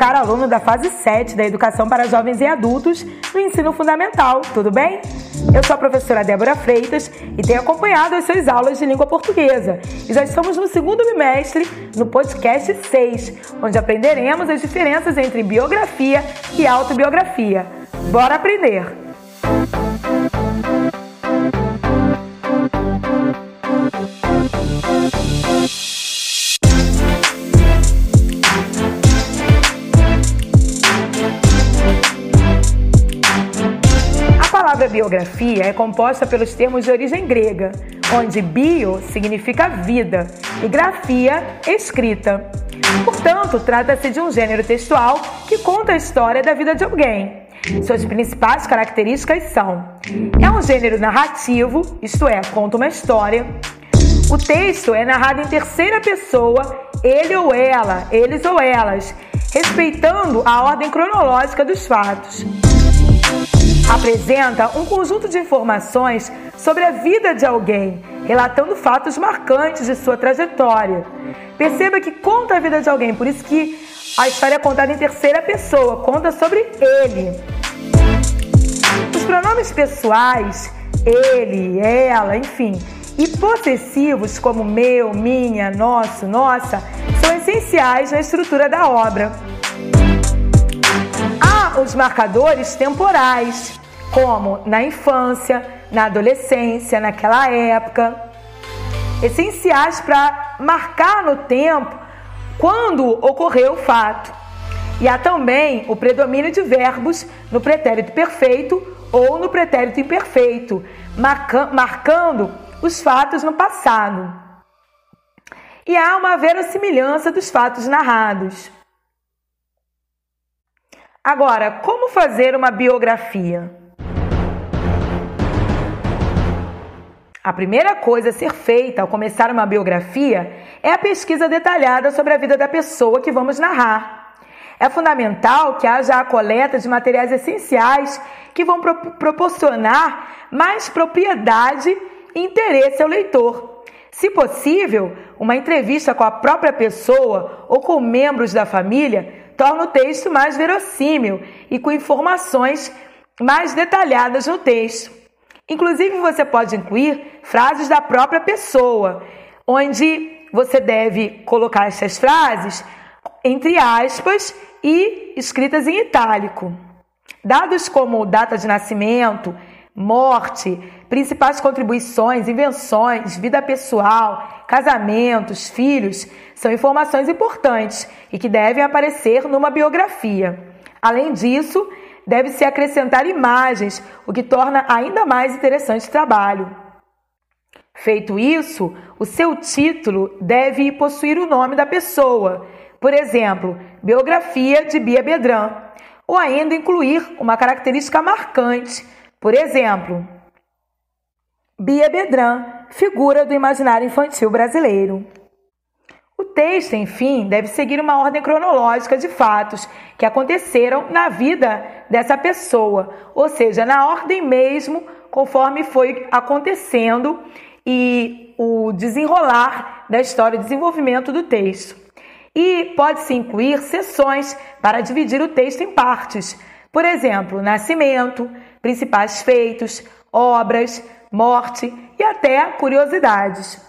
Oscar, aluno da fase 7 da Educação para Jovens e Adultos no Ensino Fundamental. Tudo bem? Eu sou a professora Débora Freitas e tenho acompanhado as suas aulas de língua portuguesa. E já estamos no segundo bimestre, no podcast 6, onde aprenderemos as diferenças entre biografia e autobiografia. Bora aprender! Biografia é composta pelos termos de origem grega, onde bio significa vida e grafia escrita. Portanto, trata-se de um gênero textual que conta a história da vida de alguém. Suas principais características são: é um gênero narrativo, isto é, conta uma história. O texto é narrado em terceira pessoa, ele ou ela, eles ou elas, respeitando a ordem cronológica dos fatos apresenta um conjunto de informações sobre a vida de alguém, relatando fatos marcantes de sua trajetória. Perceba que conta a vida de alguém, por isso que a história é contada em terceira pessoa, conta sobre ele. Os pronomes pessoais, ele, ela, enfim, e possessivos como meu, minha, nosso, nossa, são essenciais na estrutura da obra. Os marcadores temporais, como na infância, na adolescência, naquela época, essenciais para marcar no tempo quando ocorreu o fato. E há também o predomínio de verbos no pretérito perfeito ou no pretérito imperfeito, marcando os fatos no passado. E há uma verossimilhança dos fatos narrados. Agora, como fazer uma biografia? A primeira coisa a ser feita ao começar uma biografia é a pesquisa detalhada sobre a vida da pessoa que vamos narrar. É fundamental que haja a coleta de materiais essenciais que vão pro proporcionar mais propriedade e interesse ao leitor. Se possível, uma entrevista com a própria pessoa ou com membros da família torna o texto mais verossímil e com informações mais detalhadas no texto. Inclusive, você pode incluir frases da própria pessoa, onde você deve colocar essas frases entre aspas e escritas em itálico. Dados como data de nascimento, morte, principais contribuições, invenções, vida pessoal, casamentos, filhos, são informações importantes e que devem aparecer numa biografia. Além disso, deve-se acrescentar imagens, o que torna ainda mais interessante o trabalho. Feito isso, o seu título deve possuir o nome da pessoa, por exemplo, biografia de Bia Bedran, ou ainda incluir uma característica marcante, por exemplo, Bia Bedran, figura do imaginário infantil brasileiro. O texto, enfim, deve seguir uma ordem cronológica de fatos que aconteceram na vida dessa pessoa, ou seja, na ordem mesmo conforme foi acontecendo e o desenrolar da história, o desenvolvimento do texto. E pode-se incluir sessões para dividir o texto em partes. Por exemplo, nascimento, principais feitos, obras, morte e até curiosidades.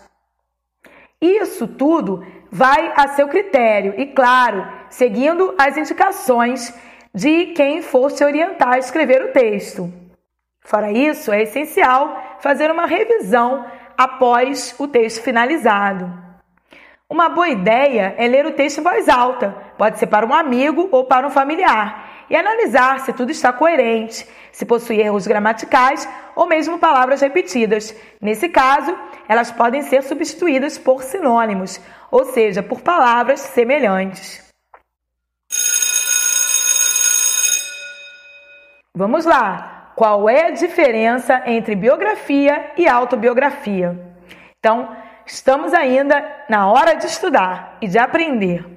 Isso tudo vai a seu critério e, claro, seguindo as indicações de quem for se orientar a escrever o texto. Fora isso, é essencial fazer uma revisão após o texto finalizado. Uma boa ideia é ler o texto em voz alta, pode ser para um amigo ou para um familiar, e analisar se tudo está coerente, se possui erros gramaticais ou mesmo palavras repetidas. Nesse caso, elas podem ser substituídas por sinônimos ou seja, por palavras semelhantes. Vamos lá! Qual é a diferença entre biografia e autobiografia? Então, estamos ainda na hora de estudar e de aprender.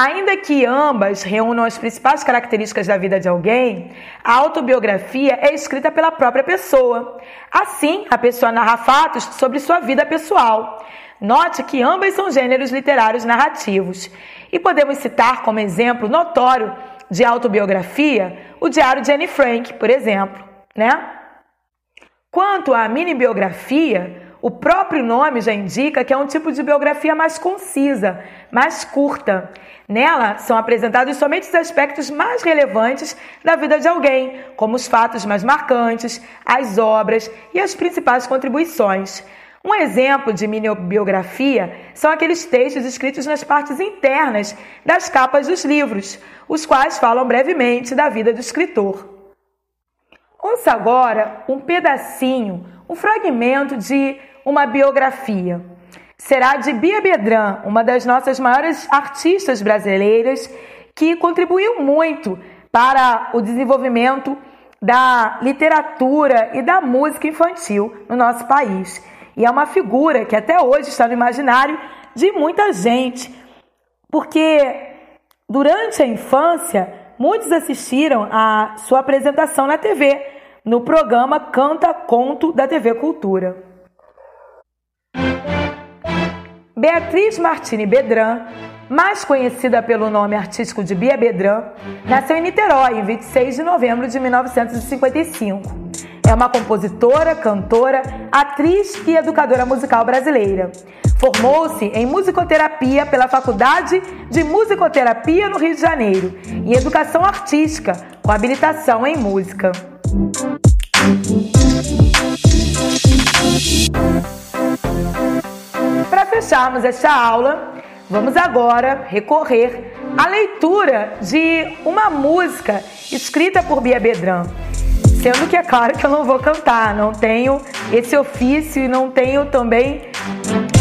Ainda que ambas reúnam as principais características da vida de alguém, a autobiografia é escrita pela própria pessoa. Assim, a pessoa narra fatos sobre sua vida pessoal. Note que ambas são gêneros literários narrativos. E podemos citar como exemplo notório de autobiografia o Diário de Anne Frank, por exemplo, né? Quanto à mini biografia, o próprio nome já indica que é um tipo de biografia mais concisa, mais curta. Nela são apresentados somente os aspectos mais relevantes da vida de alguém, como os fatos mais marcantes, as obras e as principais contribuições. Um exemplo de mini biografia são aqueles textos escritos nas partes internas das capas dos livros, os quais falam brevemente da vida do escritor. Ouça agora um pedacinho, um fragmento de uma biografia. Será de Bia Bedran, uma das nossas maiores artistas brasileiras, que contribuiu muito para o desenvolvimento da literatura e da música infantil no nosso país. E é uma figura que até hoje está no imaginário de muita gente, porque durante a infância muitos assistiram a sua apresentação na TV, no programa Canta Conto da TV Cultura. Beatriz Martini Bedran, mais conhecida pelo nome artístico de Bia Bedran, nasceu em Niterói em 26 de novembro de 1955. É uma compositora, cantora, atriz e educadora musical brasileira. Formou-se em musicoterapia pela Faculdade de Musicoterapia no Rio de Janeiro e educação artística com habilitação em música. Para fecharmos esta aula, vamos agora recorrer à leitura de uma música escrita por Bia Bedran. Sendo que é claro que eu não vou cantar, não tenho esse ofício e não tenho também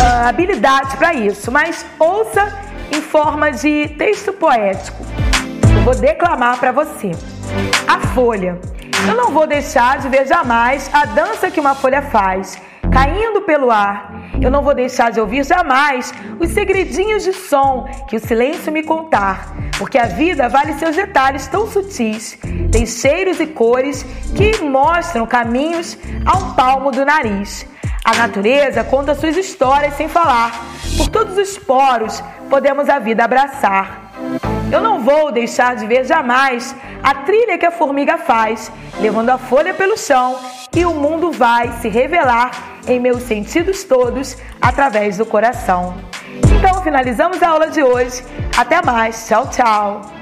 habilidade para isso, mas ouça em forma de texto poético. Eu vou declamar para você. A folha. Eu não vou deixar de ver jamais a dança que uma folha faz, caindo pelo ar. Eu não vou deixar de ouvir jamais os segredinhos de som que o silêncio me contar, porque a vida vale seus detalhes tão sutis. Tem cheiros e cores que mostram caminhos a um palmo do nariz. A natureza conta suas histórias sem falar. Por todos os poros podemos a vida abraçar. Eu não vou deixar de ver jamais a trilha que a formiga faz, levando a folha pelo chão, e o mundo vai se revelar em meus sentidos todos através do coração. Então, finalizamos a aula de hoje. Até mais. Tchau, tchau.